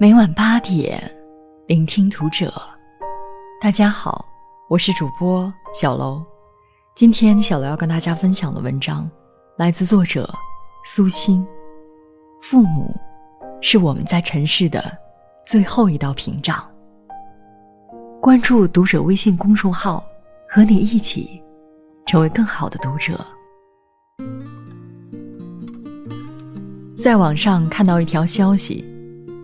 每晚八点，聆听读者。大家好，我是主播小楼。今天小楼要跟大家分享的文章，来自作者苏欣。父母是我们在尘世的最后一道屏障。关注读者微信公众号，和你一起成为更好的读者。在网上看到一条消息。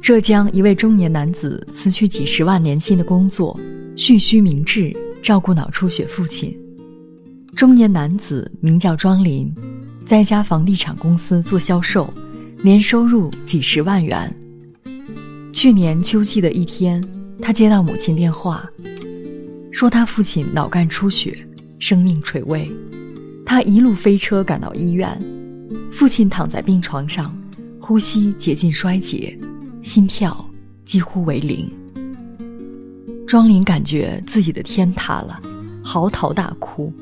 浙江一位中年男子辞去几十万年薪的工作，蓄须明志照顾脑出血父亲。中年男子名叫庄林，在一家房地产公司做销售，年收入几十万元。去年秋季的一天，他接到母亲电话，说他父亲脑干出血，生命垂危。他一路飞车赶到医院，父亲躺在病床上，呼吸接近衰竭。心跳几乎为零，庄林感觉自己的天塌了，嚎啕大哭。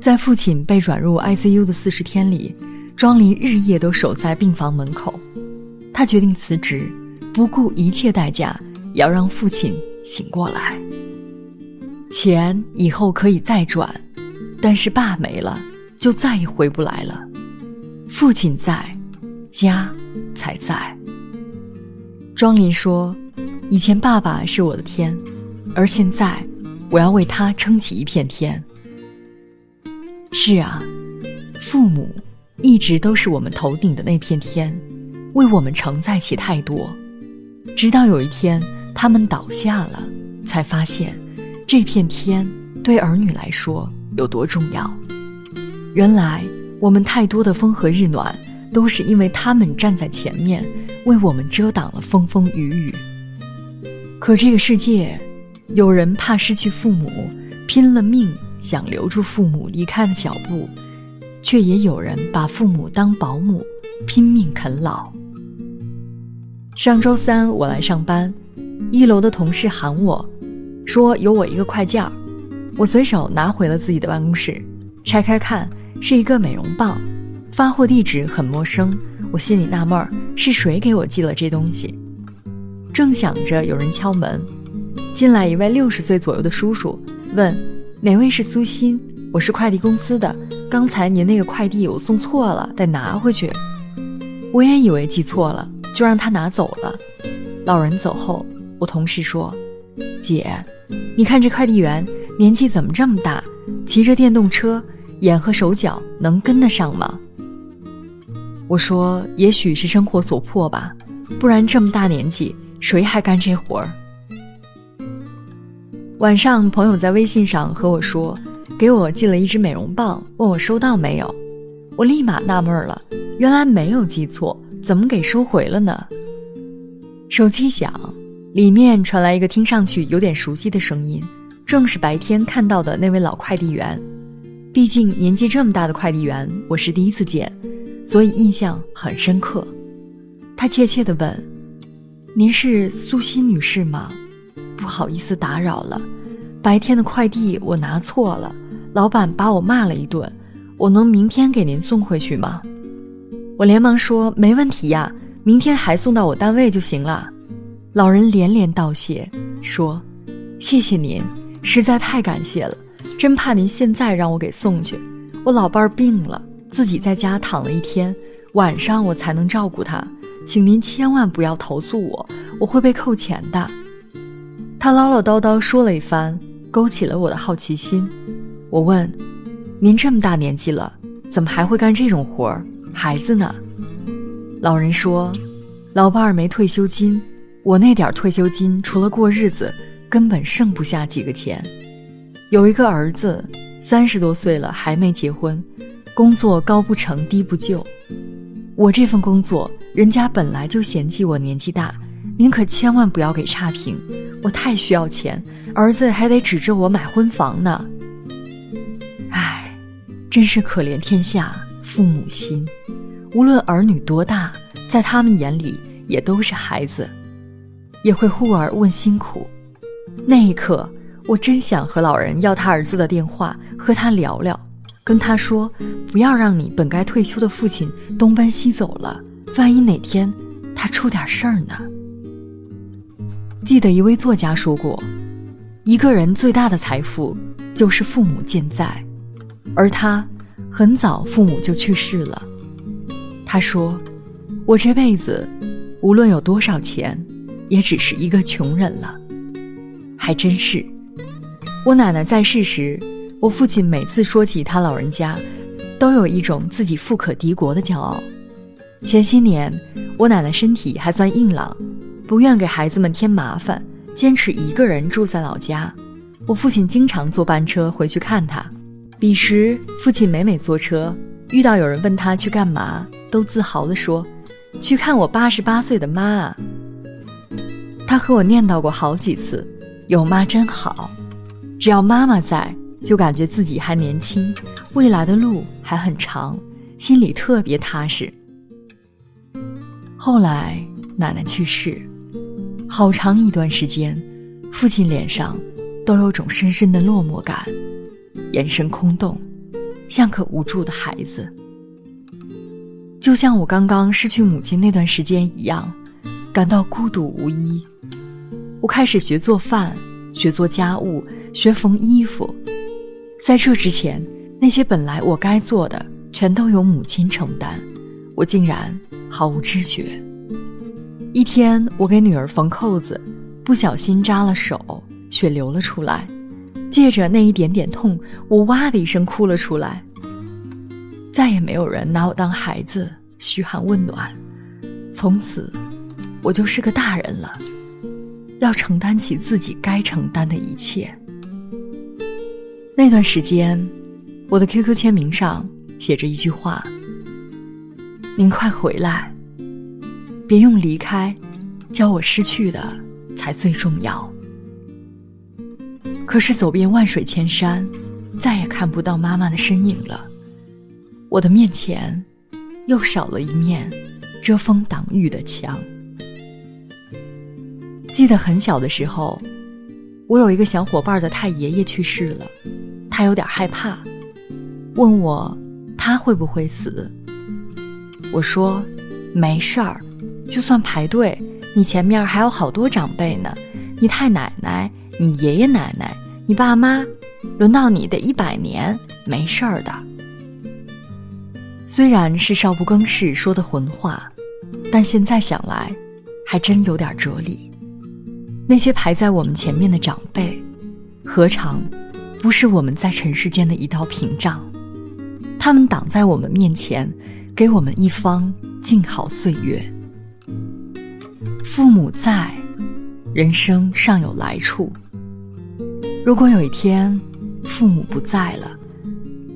在父亲被转入 ICU 的四十天里，庄林日夜都守在病房门口。他决定辞职，不顾一切代价也要让父亲醒过来。钱以后可以再赚，但是爸没了，就再也回不来了。父亲在，家才在。庄林说：“以前爸爸是我的天，而现在，我要为他撑起一片天。”是啊，父母一直都是我们头顶的那片天，为我们承载起太多。直到有一天他们倒下了，才发现这片天对儿女来说有多重要。原来我们太多的风和日暖，都是因为他们站在前面。为我们遮挡了风风雨雨。可这个世界，有人怕失去父母，拼了命想留住父母离开的脚步，却也有人把父母当保姆，拼命啃老。上周三我来上班，一楼的同事喊我，说有我一个快件儿，我随手拿回了自己的办公室，拆开看是一个美容棒，发货地址很陌生。我心里纳闷儿，是谁给我寄了这东西？正想着，有人敲门，进来一位六十岁左右的叔叔，问：“哪位是苏欣？我是快递公司的，刚才您那个快递我送错了，得拿回去。”我也以为寄错了，就让他拿走了。老人走后，我同事说：“姐，你看这快递员年纪怎么这么大？骑着电动车，眼和手脚能跟得上吗？”我说：“也许是生活所迫吧，不然这么大年纪，谁还干这活儿？”晚上，朋友在微信上和我说，给我寄了一支美容棒，问我收到没有。我立马纳闷了，原来没有寄错，怎么给收回了呢？手机响，里面传来一个听上去有点熟悉的声音，正是白天看到的那位老快递员。毕竟年纪这么大的快递员，我是第一次见。所以印象很深刻，他怯怯地问：“您是苏欣女士吗？不好意思打扰了，白天的快递我拿错了，老板把我骂了一顿，我能明天给您送回去吗？”我连忙说：“没问题呀，明天还送到我单位就行了。”老人连连道谢，说：“谢谢您，实在太感谢了，真怕您现在让我给送去，我老伴儿病了。”自己在家躺了一天，晚上我才能照顾他，请您千万不要投诉我，我会被扣钱的。他唠唠叨叨说了一番，勾起了我的好奇心。我问：“您这么大年纪了，怎么还会干这种活儿？孩子呢？”老人说：“老伴儿没退休金，我那点退休金除了过日子，根本剩不下几个钱。有一个儿子，三十多岁了还没结婚。”工作高不成低不就，我这份工作，人家本来就嫌弃我年纪大，您可千万不要给差评，我太需要钱，儿子还得指着我买婚房呢。唉，真是可怜天下父母心，无论儿女多大，在他们眼里也都是孩子，也会忽而问辛苦。那一刻，我真想和老人要他儿子的电话，和他聊聊。跟他说，不要让你本该退休的父亲东奔西走了，万一哪天他出点事儿呢？记得一位作家说过，一个人最大的财富就是父母健在，而他很早父母就去世了。他说：“我这辈子无论有多少钱，也只是一个穷人了。”还真是。我奶奶在世时，我父亲每次说起他老人家，都有一种自己富可敌国的骄傲。前些年，我奶奶身体还算硬朗。不愿给孩子们添麻烦，坚持一个人住在老家。我父亲经常坐班车回去看他。彼时，父亲每每坐车，遇到有人问他去干嘛，都自豪地说：“去看我八十八岁的妈啊。”他和我念叨过好几次：“有妈真好，只要妈妈在，就感觉自己还年轻，未来的路还很长，心里特别踏实。”后来，奶奶去世。好长一段时间，父亲脸上都有种深深的落寞感，眼神空洞，像个无助的孩子。就像我刚刚失去母亲那段时间一样，感到孤独无依。我开始学做饭，学做家务，学缝衣服。在这之前，那些本来我该做的，全都由母亲承担，我竟然毫无知觉。一天，我给女儿缝扣子，不小心扎了手，血流了出来。借着那一点点痛，我哇的一声哭了出来。再也没有人拿我当孩子嘘寒问暖，从此，我就是个大人了，要承担起自己该承担的一切。那段时间，我的 QQ 签名上写着一句话：“您快回来。”别用离开，教我失去的才最重要。可是走遍万水千山，再也看不到妈妈的身影了。我的面前，又少了一面遮风挡雨的墙。记得很小的时候，我有一个小伙伴的太爷爷去世了，他有点害怕，问我他会不会死。我说没事儿。就算排队，你前面还有好多长辈呢，你太奶奶、你爷爷奶奶、你爸妈，轮到你得一百年，没事儿的。虽然是少不更事说的混话，但现在想来，还真有点哲理。那些排在我们前面的长辈，何尝不是我们在尘世间的一道屏障？他们挡在我们面前，给我们一方静好岁月。父母在，人生尚有来处。如果有一天父母不在了，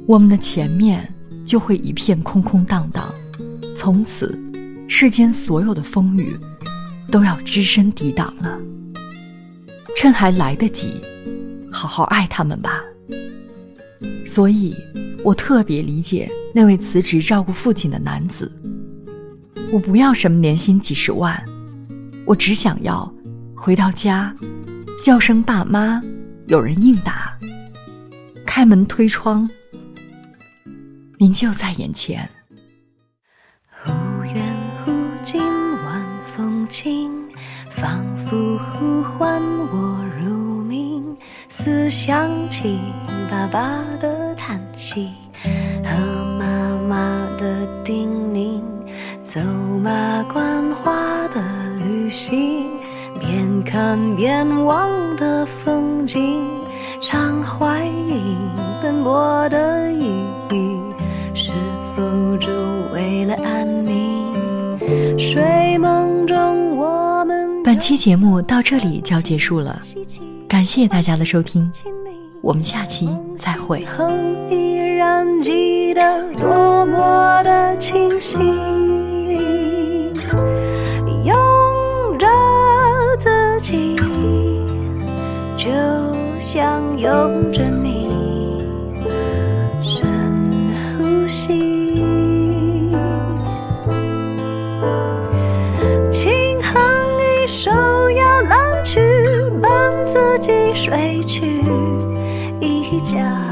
我们的前面就会一片空空荡荡，从此世间所有的风雨都要只身抵挡了。趁还来得及，好好爱他们吧。所以，我特别理解那位辞职照顾父亲的男子。我不要什么年薪几十万。我只想要回到家，叫声爸妈，有人应答，开门推窗，您就在眼前。忽远忽近，晚风轻，想起爸爸的叹息和妈妈的叮咛，走马观花的。旅行，边看边望的风景，常怀疑奔波的意义，是否只为了安宁？睡梦中我们。本期节目到这里就要结束了，感谢大家的收听，我们下期再会。依然记得多么的清晰。拥着自己就像拥着家。